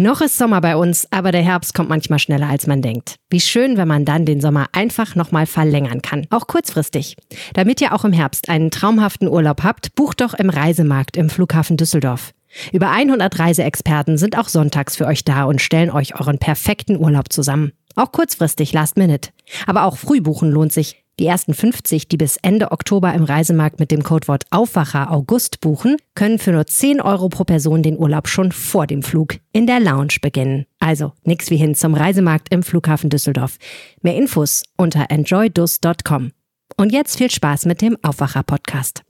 Noch ist Sommer bei uns, aber der Herbst kommt manchmal schneller als man denkt. Wie schön, wenn man dann den Sommer einfach nochmal verlängern kann, auch kurzfristig. Damit ihr auch im Herbst einen traumhaften Urlaub habt, bucht doch im Reisemarkt im Flughafen Düsseldorf. Über 100 Reiseexperten sind auch sonntags für euch da und stellen euch euren perfekten Urlaub zusammen. Auch kurzfristig, last minute. Aber auch früh buchen lohnt sich. Die ersten 50, die bis Ende Oktober im Reisemarkt mit dem Codewort Aufwacher August buchen, können für nur 10 Euro pro Person den Urlaub schon vor dem Flug in der Lounge beginnen. Also nix wie hin zum Reisemarkt im Flughafen Düsseldorf. Mehr Infos unter enjoydus.com. Und jetzt viel Spaß mit dem Aufwacher Podcast.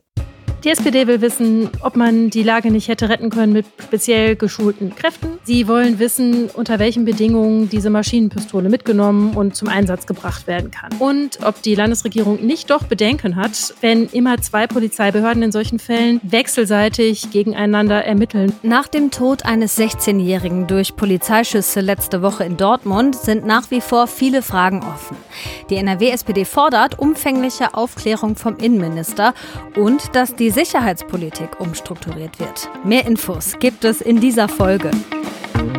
Die SPD will wissen, ob man die Lage nicht hätte retten können mit speziell geschulten Kräften. Sie wollen wissen, unter welchen Bedingungen diese Maschinenpistole mitgenommen und zum Einsatz gebracht werden kann. Und ob die Landesregierung nicht doch Bedenken hat, wenn immer zwei Polizeibehörden in solchen Fällen wechselseitig gegeneinander ermitteln. Nach dem Tod eines 16-Jährigen durch Polizeischüsse letzte Woche in Dortmund sind nach wie vor viele Fragen offen. Die NRW-SPD fordert umfängliche Aufklärung vom Innenminister und dass die Sicherheitspolitik umstrukturiert wird. Mehr Infos gibt es in dieser Folge.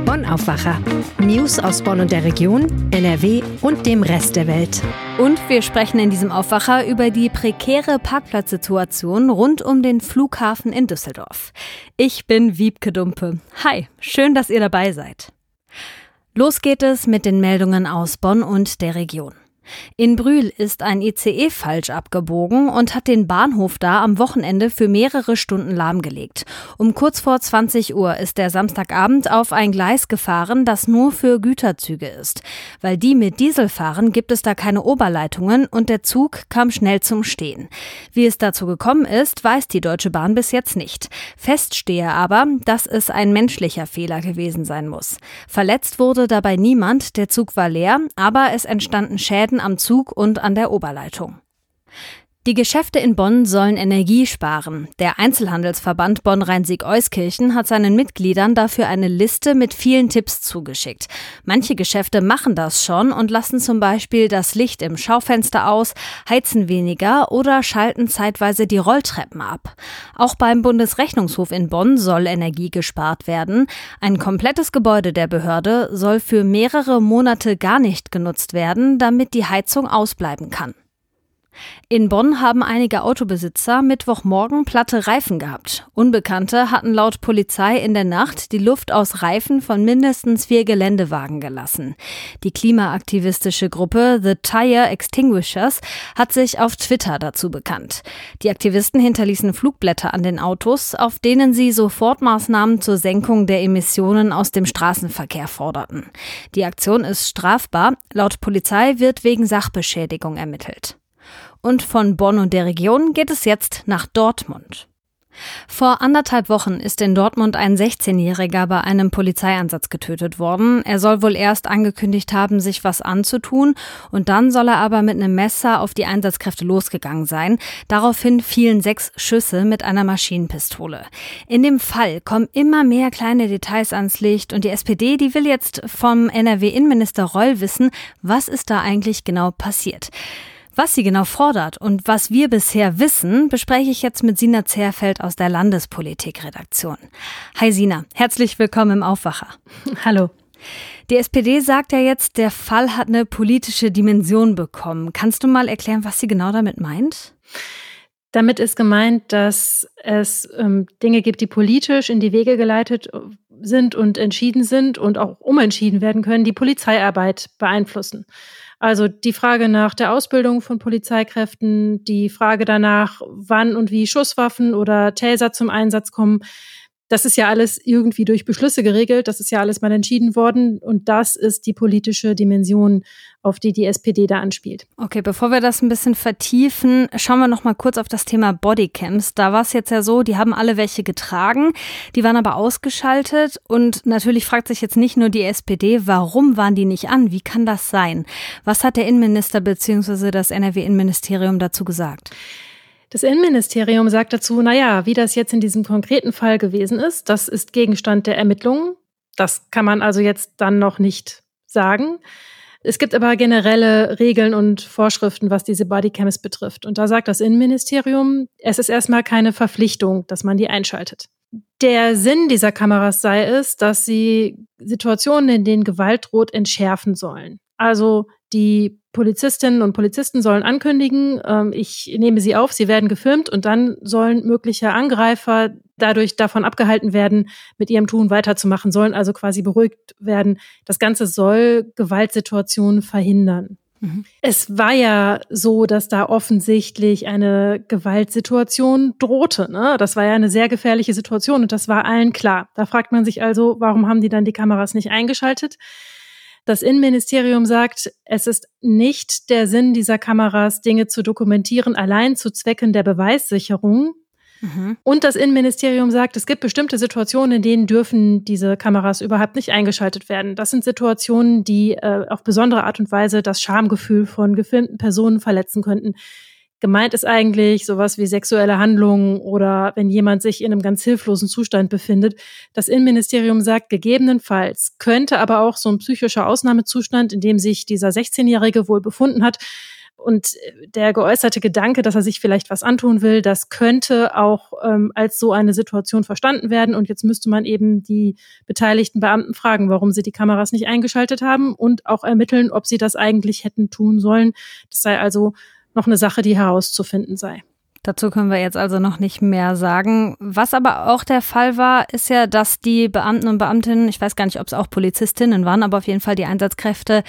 Bonn Aufwacher. News aus Bonn und der Region, NRW und dem Rest der Welt. Und wir sprechen in diesem Aufwacher über die prekäre Parkplatzsituation rund um den Flughafen in Düsseldorf. Ich bin Wiebke Dumpe. Hi, schön, dass ihr dabei seid. Los geht es mit den Meldungen aus Bonn und der Region. In Brühl ist ein ICE falsch abgebogen und hat den Bahnhof da am Wochenende für mehrere Stunden lahmgelegt. Um kurz vor 20 Uhr ist der Samstagabend auf ein Gleis gefahren, das nur für Güterzüge ist. Weil die mit Diesel fahren, gibt es da keine Oberleitungen und der Zug kam schnell zum Stehen. Wie es dazu gekommen ist, weiß die Deutsche Bahn bis jetzt nicht. Fest stehe aber, dass es ein menschlicher Fehler gewesen sein muss. Verletzt wurde dabei niemand, der Zug war leer, aber es entstanden Schäden am Zug und an der Oberleitung. Die Geschäfte in Bonn sollen Energie sparen. Der Einzelhandelsverband Bonn-Rhein-Sieg-Euskirchen hat seinen Mitgliedern dafür eine Liste mit vielen Tipps zugeschickt. Manche Geschäfte machen das schon und lassen zum Beispiel das Licht im Schaufenster aus, heizen weniger oder schalten zeitweise die Rolltreppen ab. Auch beim Bundesrechnungshof in Bonn soll Energie gespart werden. Ein komplettes Gebäude der Behörde soll für mehrere Monate gar nicht genutzt werden, damit die Heizung ausbleiben kann. In Bonn haben einige Autobesitzer Mittwochmorgen platte Reifen gehabt. Unbekannte hatten laut Polizei in der Nacht die Luft aus Reifen von mindestens vier Geländewagen gelassen. Die klimaaktivistische Gruppe The Tire Extinguishers hat sich auf Twitter dazu bekannt. Die Aktivisten hinterließen Flugblätter an den Autos, auf denen sie Sofortmaßnahmen zur Senkung der Emissionen aus dem Straßenverkehr forderten. Die Aktion ist strafbar. Laut Polizei wird wegen Sachbeschädigung ermittelt. Und von Bonn und der Region geht es jetzt nach Dortmund. Vor anderthalb Wochen ist in Dortmund ein 16-Jähriger bei einem Polizeieinsatz getötet worden. Er soll wohl erst angekündigt haben, sich was anzutun, und dann soll er aber mit einem Messer auf die Einsatzkräfte losgegangen sein. Daraufhin fielen sechs Schüsse mit einer Maschinenpistole. In dem Fall kommen immer mehr kleine Details ans Licht und die SPD, die will jetzt vom NRW-Innenminister Reul wissen, was ist da eigentlich genau passiert. Was sie genau fordert und was wir bisher wissen, bespreche ich jetzt mit Sina Zerfeld aus der Landespolitikredaktion. Hi Sina, herzlich willkommen im Aufwacher. Hallo. Die SPD sagt ja jetzt, der Fall hat eine politische Dimension bekommen. Kannst du mal erklären, was sie genau damit meint? Damit ist gemeint, dass es ähm, Dinge gibt, die politisch in die Wege geleitet sind und entschieden sind und auch umentschieden werden können, die Polizeiarbeit beeinflussen. Also die Frage nach der Ausbildung von Polizeikräften, die Frage danach, wann und wie Schusswaffen oder Taser zum Einsatz kommen, das ist ja alles irgendwie durch Beschlüsse geregelt, das ist ja alles mal entschieden worden und das ist die politische Dimension, auf die die SPD da anspielt. Okay, bevor wir das ein bisschen vertiefen, schauen wir noch mal kurz auf das Thema Bodycams. Da war es jetzt ja so, die haben alle welche getragen, die waren aber ausgeschaltet und natürlich fragt sich jetzt nicht nur die SPD, warum waren die nicht an? Wie kann das sein? Was hat der Innenminister bzw. das NRW-Innenministerium dazu gesagt? Das Innenministerium sagt dazu, naja, wie das jetzt in diesem konkreten Fall gewesen ist, das ist Gegenstand der Ermittlungen. Das kann man also jetzt dann noch nicht sagen. Es gibt aber generelle Regeln und Vorschriften, was diese Bodycams betrifft. Und da sagt das Innenministerium, es ist erstmal keine Verpflichtung, dass man die einschaltet. Der Sinn dieser Kameras sei es, dass sie Situationen, in denen Gewalt droht, entschärfen sollen. Also die Polizistinnen und Polizisten sollen ankündigen, ähm, ich nehme sie auf, sie werden gefilmt und dann sollen mögliche Angreifer dadurch davon abgehalten werden, mit ihrem Tun weiterzumachen, sollen also quasi beruhigt werden. Das Ganze soll Gewaltsituationen verhindern. Mhm. Es war ja so, dass da offensichtlich eine Gewaltsituation drohte. Ne? Das war ja eine sehr gefährliche Situation und das war allen klar. Da fragt man sich also, warum haben die dann die Kameras nicht eingeschaltet? Das Innenministerium sagt, es ist nicht der Sinn dieser Kameras, Dinge zu dokumentieren, allein zu Zwecken der Beweissicherung. Mhm. Und das Innenministerium sagt, es gibt bestimmte Situationen, in denen dürfen diese Kameras überhaupt nicht eingeschaltet werden. Das sind Situationen, die äh, auf besondere Art und Weise das Schamgefühl von gefilmten Personen verletzen könnten. Gemeint ist eigentlich sowas wie sexuelle Handlungen oder wenn jemand sich in einem ganz hilflosen Zustand befindet. Das Innenministerium sagt, gegebenenfalls könnte aber auch so ein psychischer Ausnahmezustand, in dem sich dieser 16-Jährige wohl befunden hat, und der geäußerte Gedanke, dass er sich vielleicht was antun will, das könnte auch ähm, als so eine Situation verstanden werden. Und jetzt müsste man eben die beteiligten Beamten fragen, warum sie die Kameras nicht eingeschaltet haben und auch ermitteln, ob sie das eigentlich hätten tun sollen. Das sei also noch eine Sache, die herauszufinden sei. Dazu können wir jetzt also noch nicht mehr sagen. Was aber auch der Fall war, ist ja, dass die Beamten und Beamtinnen, ich weiß gar nicht, ob es auch Polizistinnen waren, aber auf jeden Fall die Einsatzkräfte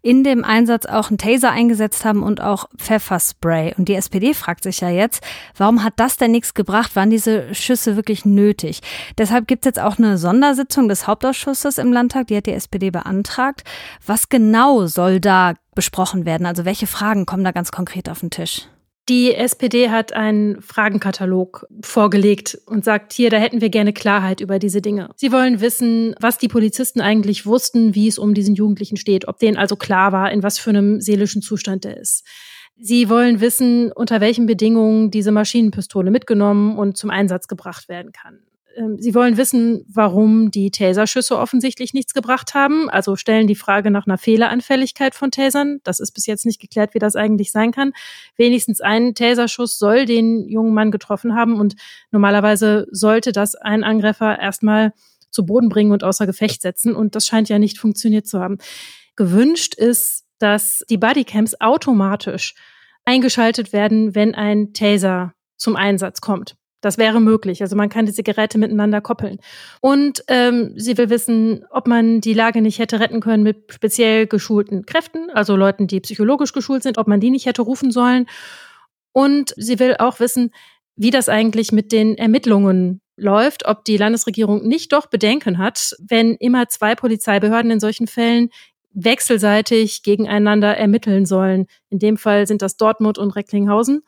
in dem Einsatz auch einen Taser eingesetzt haben und auch Pfefferspray. Und die SPD fragt sich ja jetzt, warum hat das denn nichts gebracht? Waren diese Schüsse wirklich nötig? Deshalb gibt es jetzt auch eine Sondersitzung des Hauptausschusses im Landtag, die hat die SPD beantragt. Was genau soll da besprochen werden? Also welche Fragen kommen da ganz konkret auf den Tisch? Die SPD hat einen Fragenkatalog vorgelegt und sagt, hier, da hätten wir gerne Klarheit über diese Dinge. Sie wollen wissen, was die Polizisten eigentlich wussten, wie es um diesen Jugendlichen steht, ob denen also klar war, in was für einem seelischen Zustand er ist. Sie wollen wissen, unter welchen Bedingungen diese Maschinenpistole mitgenommen und zum Einsatz gebracht werden kann. Ähm, sie wollen wissen, warum die Taserschüsse offensichtlich nichts gebracht haben. Also stellen die Frage nach einer Fehleranfälligkeit von Tasern. Das ist bis jetzt nicht geklärt, wie das eigentlich sein kann. Wenigstens ein Taserschuss soll den jungen Mann getroffen haben und normalerweise sollte das ein Angreifer erstmal zu Boden bringen und außer Gefecht setzen. Und das scheint ja nicht funktioniert zu haben. Gewünscht ist, dass die Bodycams automatisch eingeschaltet werden, wenn ein Taser zum Einsatz kommt. Das wäre möglich. Also man kann diese Geräte miteinander koppeln. Und ähm, sie will wissen, ob man die Lage nicht hätte retten können mit speziell geschulten Kräften, also Leuten, die psychologisch geschult sind, ob man die nicht hätte rufen sollen. Und sie will auch wissen, wie das eigentlich mit den Ermittlungen läuft, ob die Landesregierung nicht doch Bedenken hat, wenn immer zwei Polizeibehörden in solchen Fällen wechselseitig gegeneinander ermitteln sollen. In dem Fall sind das Dortmund und Recklinghausen.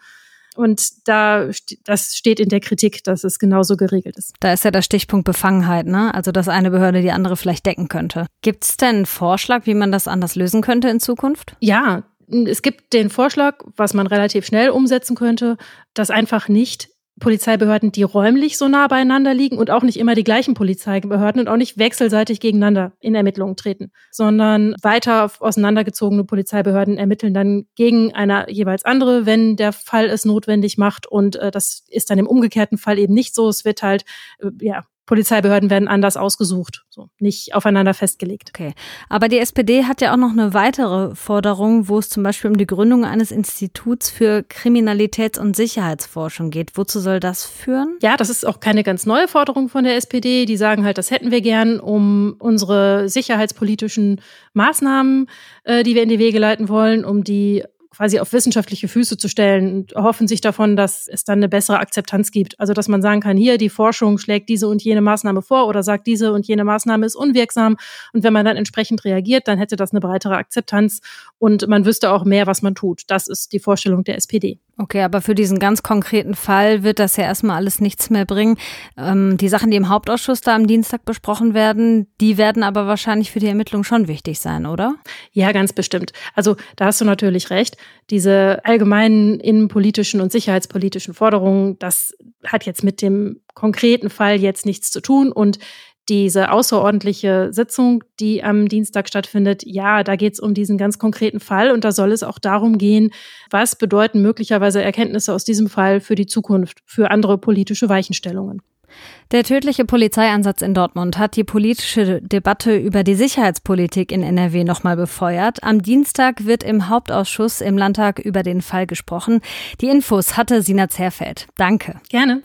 Und da, das steht in der Kritik, dass es genauso geregelt ist. Da ist ja der Stichpunkt Befangenheit, ne? Also, dass eine Behörde die andere vielleicht decken könnte. Gibt es denn einen Vorschlag, wie man das anders lösen könnte in Zukunft? Ja, es gibt den Vorschlag, was man relativ schnell umsetzen könnte, dass einfach nicht Polizeibehörden, die räumlich so nah beieinander liegen und auch nicht immer die gleichen Polizeibehörden und auch nicht wechselseitig gegeneinander in Ermittlungen treten, sondern weiter auseinandergezogene Polizeibehörden ermitteln dann gegen eine jeweils andere, wenn der Fall es notwendig macht. Und äh, das ist dann im umgekehrten Fall eben nicht so. Es wird halt äh, ja Polizeibehörden werden anders ausgesucht, so nicht aufeinander festgelegt. Okay. Aber die SPD hat ja auch noch eine weitere Forderung, wo es zum Beispiel um die Gründung eines Instituts für Kriminalitäts- und Sicherheitsforschung geht. Wozu soll das führen? Ja, das ist auch keine ganz neue Forderung von der SPD. Die sagen halt, das hätten wir gern, um unsere sicherheitspolitischen Maßnahmen, äh, die wir in die Wege leiten wollen, um die quasi auf wissenschaftliche Füße zu stellen und hoffen sich davon, dass es dann eine bessere Akzeptanz gibt. Also dass man sagen kann, hier die Forschung schlägt diese und jene Maßnahme vor oder sagt, diese und jene Maßnahme ist unwirksam. Und wenn man dann entsprechend reagiert, dann hätte das eine breitere Akzeptanz und man wüsste auch mehr, was man tut. Das ist die Vorstellung der SPD. Okay, aber für diesen ganz konkreten Fall wird das ja erstmal alles nichts mehr bringen. Ähm, die Sachen, die im Hauptausschuss da am Dienstag besprochen werden, die werden aber wahrscheinlich für die Ermittlung schon wichtig sein, oder? Ja, ganz bestimmt. Also da hast du natürlich recht. Diese allgemeinen innenpolitischen und sicherheitspolitischen Forderungen, das hat jetzt mit dem konkreten Fall jetzt nichts zu tun und diese außerordentliche Sitzung, die am Dienstag stattfindet, ja, da geht es um diesen ganz konkreten Fall und da soll es auch darum gehen, was bedeuten möglicherweise Erkenntnisse aus diesem Fall für die Zukunft, für andere politische Weichenstellungen. Der tödliche Polizeieinsatz in Dortmund hat die politische Debatte über die Sicherheitspolitik in NRW nochmal befeuert. Am Dienstag wird im Hauptausschuss im Landtag über den Fall gesprochen. Die Infos hatte Sina Zerfeld. Danke. Gerne.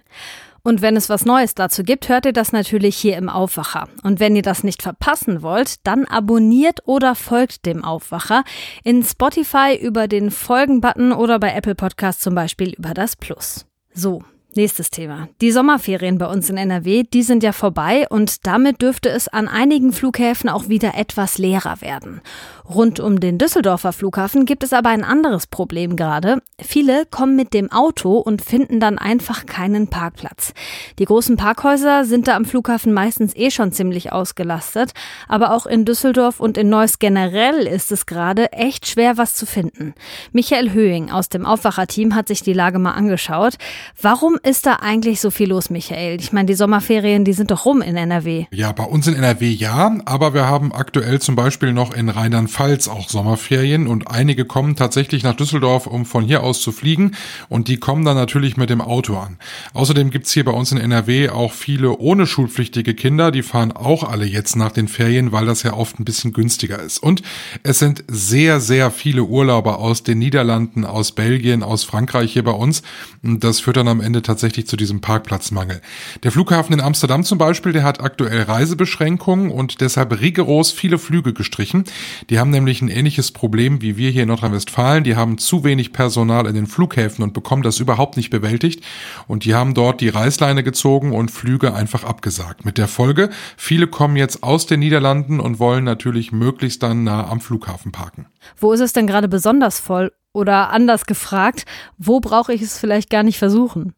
Und wenn es was Neues dazu gibt, hört ihr das natürlich hier im Aufwacher. Und wenn ihr das nicht verpassen wollt, dann abonniert oder folgt dem Aufwacher in Spotify über den Folgen-Button oder bei Apple Podcasts zum Beispiel über das Plus. So, Nächstes Thema. Die Sommerferien bei uns in NRW, die sind ja vorbei und damit dürfte es an einigen Flughäfen auch wieder etwas leerer werden. Rund um den Düsseldorfer Flughafen gibt es aber ein anderes Problem gerade. Viele kommen mit dem Auto und finden dann einfach keinen Parkplatz. Die großen Parkhäuser sind da am Flughafen meistens eh schon ziemlich ausgelastet, aber auch in Düsseldorf und in Neuss generell ist es gerade echt schwer, was zu finden. Michael Höhing aus dem Aufwacherteam hat sich die Lage mal angeschaut. Warum ist da eigentlich so viel los, Michael? Ich meine, die Sommerferien, die sind doch rum in NRW. Ja, bei uns in NRW ja, aber wir haben aktuell zum Beispiel noch in Rheinland-Pfalz auch Sommerferien und einige kommen tatsächlich nach Düsseldorf, um von hier aus zu fliegen und die kommen dann natürlich mit dem Auto an. Außerdem gibt's hier bei uns in NRW auch viele ohne schulpflichtige Kinder, die fahren auch alle jetzt nach den Ferien, weil das ja oft ein bisschen günstiger ist. Und es sind sehr, sehr viele Urlauber aus den Niederlanden, aus Belgien, aus Frankreich hier bei uns. Und das führt dann am Ende tatsächlich zu diesem Parkplatzmangel. Der Flughafen in Amsterdam zum Beispiel, der hat aktuell Reisebeschränkungen und deshalb rigoros viele Flüge gestrichen. Die haben nämlich ein ähnliches Problem wie wir hier in Nordrhein-Westfalen. Die haben zu wenig Personal in den Flughäfen und bekommen das überhaupt nicht bewältigt. Und die haben dort die Reißleine gezogen und Flüge einfach abgesagt. Mit der Folge, viele kommen jetzt aus den Niederlanden und wollen natürlich möglichst dann nah am Flughafen parken. Wo ist es denn gerade besonders voll oder anders gefragt, wo brauche ich es vielleicht gar nicht versuchen?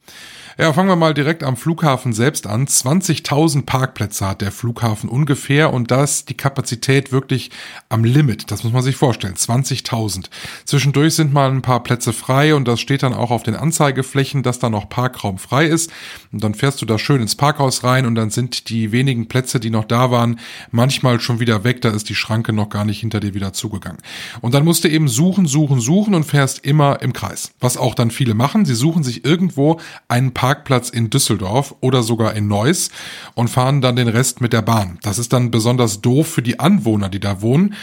Ja, fangen wir mal direkt am Flughafen selbst an. 20.000 Parkplätze hat der Flughafen ungefähr und da ist die Kapazität wirklich am Limit. Das muss man sich vorstellen. 20.000. Zwischendurch sind mal ein paar Plätze frei und das steht dann auch auf den Anzeigeflächen, dass da noch Parkraum frei ist. Und dann fährst du da schön ins Parkhaus rein und dann sind die wenigen Plätze, die noch da waren, manchmal schon wieder weg. Da ist die Schranke noch gar nicht hinter dir wieder zugegangen. Und dann musst du eben suchen, suchen, suchen und fährst immer im Kreis. Was auch dann viele machen. Sie suchen sich irgendwo einen Parkplatz in Düsseldorf oder sogar in Neuss und fahren dann den Rest mit der Bahn. Das ist dann besonders doof für die Anwohner, die da wohnen.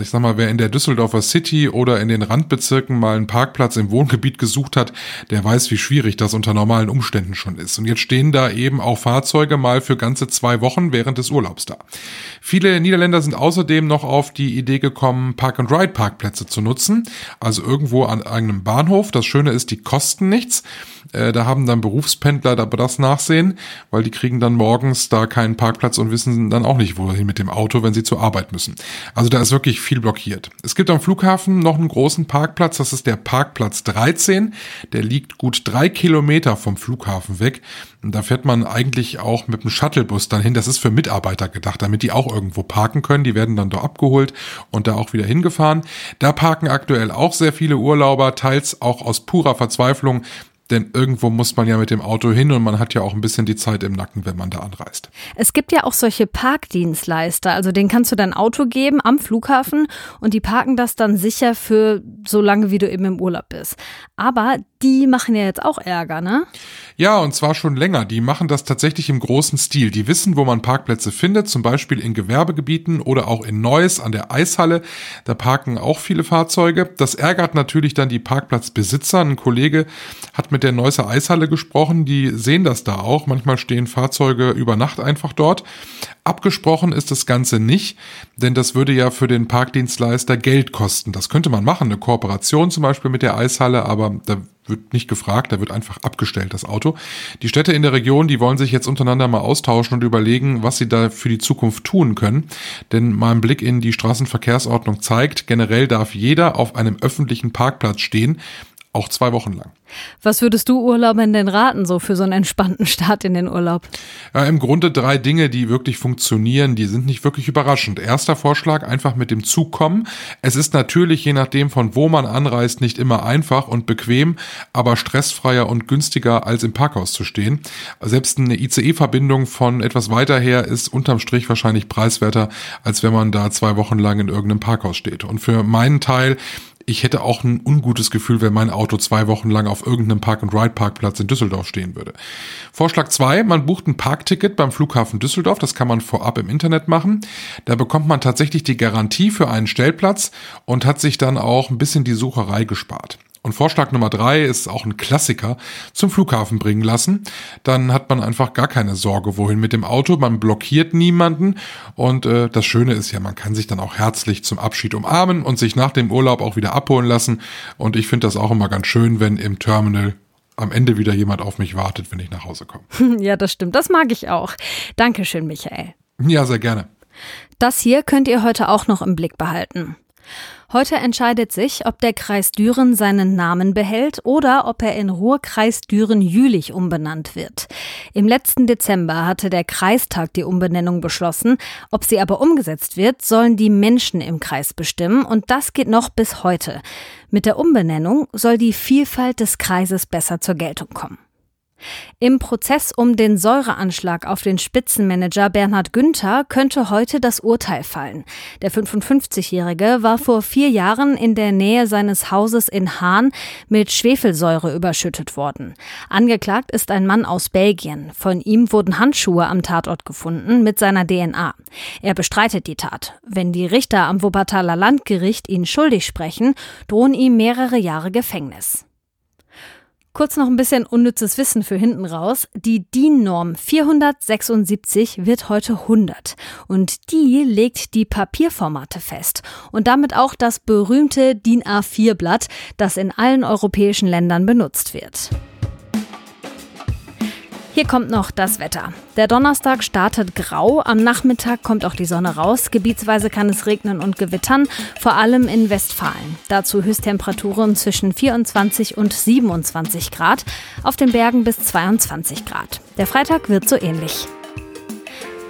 Ich sag mal, wer in der Düsseldorfer City oder in den Randbezirken mal einen Parkplatz im Wohngebiet gesucht hat, der weiß, wie schwierig das unter normalen Umständen schon ist. Und jetzt stehen da eben auch Fahrzeuge mal für ganze zwei Wochen während des Urlaubs da. Viele Niederländer sind außerdem noch auf die Idee gekommen, Park-and-Ride-Parkplätze zu nutzen. Also irgendwo an einem Bahnhof. Das Schöne ist, die kosten nichts. Äh, da haben dann Berufspendler aber das Nachsehen, weil die kriegen dann morgens da keinen Parkplatz und wissen dann auch nicht, wohin mit dem Auto, wenn sie zur Arbeit müssen. Also da ist wirklich viel blockiert. Es gibt am Flughafen noch einen großen Parkplatz, das ist der Parkplatz 13. Der liegt gut drei Kilometer vom Flughafen weg. Und da fährt man eigentlich auch mit dem Shuttlebus dann hin. Das ist für Mitarbeiter gedacht, damit die auch irgendwo parken können. Die werden dann da abgeholt und da auch wieder hingefahren. Da parken aktuell auch sehr viele Urlauber, teils auch aus purer Verzweiflung, denn irgendwo muss man ja mit dem Auto hin und man hat ja auch ein bisschen die Zeit im Nacken, wenn man da anreist. Es gibt ja auch solche Parkdienstleister, also denen kannst du dein Auto geben am Flughafen und die parken das dann sicher für so lange, wie du eben im Urlaub bist. Aber die machen ja jetzt auch Ärger, ne? Ja, und zwar schon länger. Die machen das tatsächlich im großen Stil. Die wissen, wo man Parkplätze findet, zum Beispiel in Gewerbegebieten oder auch in Neuss an der Eishalle. Da parken auch viele Fahrzeuge. Das ärgert natürlich dann die Parkplatzbesitzer. Ein Kollege hat mit der Neusser Eishalle gesprochen. Die sehen das da auch. Manchmal stehen Fahrzeuge über Nacht einfach dort. Abgesprochen ist das Ganze nicht, denn das würde ja für den Parkdienstleister Geld kosten. Das könnte man machen, eine Kooperation zum Beispiel mit der Eishalle, aber da wird nicht gefragt, da wird einfach abgestellt, das Auto. Die Städte in der Region, die wollen sich jetzt untereinander mal austauschen und überlegen, was sie da für die Zukunft tun können. Denn mein Blick in die Straßenverkehrsordnung zeigt, generell darf jeder auf einem öffentlichen Parkplatz stehen, auch zwei Wochen lang. Was würdest du Urlaubern denn raten, so für so einen entspannten Start in den Urlaub? Ja, Im Grunde drei Dinge, die wirklich funktionieren, die sind nicht wirklich überraschend. Erster Vorschlag, einfach mit dem Zug kommen. Es ist natürlich, je nachdem von wo man anreist, nicht immer einfach und bequem, aber stressfreier und günstiger als im Parkhaus zu stehen. Selbst eine ICE-Verbindung von etwas weiter her ist unterm Strich wahrscheinlich preiswerter, als wenn man da zwei Wochen lang in irgendeinem Parkhaus steht. Und für meinen Teil ich hätte auch ein ungutes Gefühl, wenn mein Auto zwei Wochen lang auf irgendeinem Park-and-Ride-Parkplatz in Düsseldorf stehen würde. Vorschlag zwei: man bucht ein Parkticket beim Flughafen Düsseldorf, das kann man vorab im Internet machen. Da bekommt man tatsächlich die Garantie für einen Stellplatz und hat sich dann auch ein bisschen die Sucherei gespart. Und Vorschlag Nummer drei ist auch ein Klassiker, zum Flughafen bringen lassen. Dann hat man einfach gar keine Sorge, wohin mit dem Auto. Man blockiert niemanden. Und äh, das Schöne ist ja, man kann sich dann auch herzlich zum Abschied umarmen und sich nach dem Urlaub auch wieder abholen lassen. Und ich finde das auch immer ganz schön, wenn im Terminal am Ende wieder jemand auf mich wartet, wenn ich nach Hause komme. Ja, das stimmt. Das mag ich auch. Dankeschön, Michael. Ja, sehr gerne. Das hier könnt ihr heute auch noch im Blick behalten. Heute entscheidet sich, ob der Kreis Düren seinen Namen behält oder ob er in Ruhrkreis Düren-Jülich umbenannt wird. Im letzten Dezember hatte der Kreistag die Umbenennung beschlossen. Ob sie aber umgesetzt wird, sollen die Menschen im Kreis bestimmen und das geht noch bis heute. Mit der Umbenennung soll die Vielfalt des Kreises besser zur Geltung kommen. Im Prozess um den Säureanschlag auf den Spitzenmanager Bernhard Günther könnte heute das Urteil fallen. Der 55-Jährige war vor vier Jahren in der Nähe seines Hauses in Hahn mit Schwefelsäure überschüttet worden. Angeklagt ist ein Mann aus Belgien. Von ihm wurden Handschuhe am Tatort gefunden mit seiner DNA. Er bestreitet die Tat. Wenn die Richter am Wuppertaler Landgericht ihn schuldig sprechen, drohen ihm mehrere Jahre Gefängnis. Kurz noch ein bisschen unnützes Wissen für hinten raus. Die DIN-Norm 476 wird heute 100 und die legt die Papierformate fest und damit auch das berühmte DIN A4-Blatt, das in allen europäischen Ländern benutzt wird. Hier kommt noch das Wetter. Der Donnerstag startet grau, am Nachmittag kommt auch die Sonne raus, gebietsweise kann es regnen und gewittern, vor allem in Westfalen. Dazu Höchsttemperaturen zwischen 24 und 27 Grad, auf den Bergen bis 22 Grad. Der Freitag wird so ähnlich.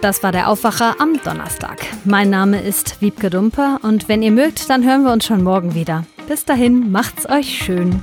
Das war der Aufwacher am Donnerstag. Mein Name ist Wiebke Dumpe und wenn ihr mögt, dann hören wir uns schon morgen wieder. Bis dahin, macht's euch schön.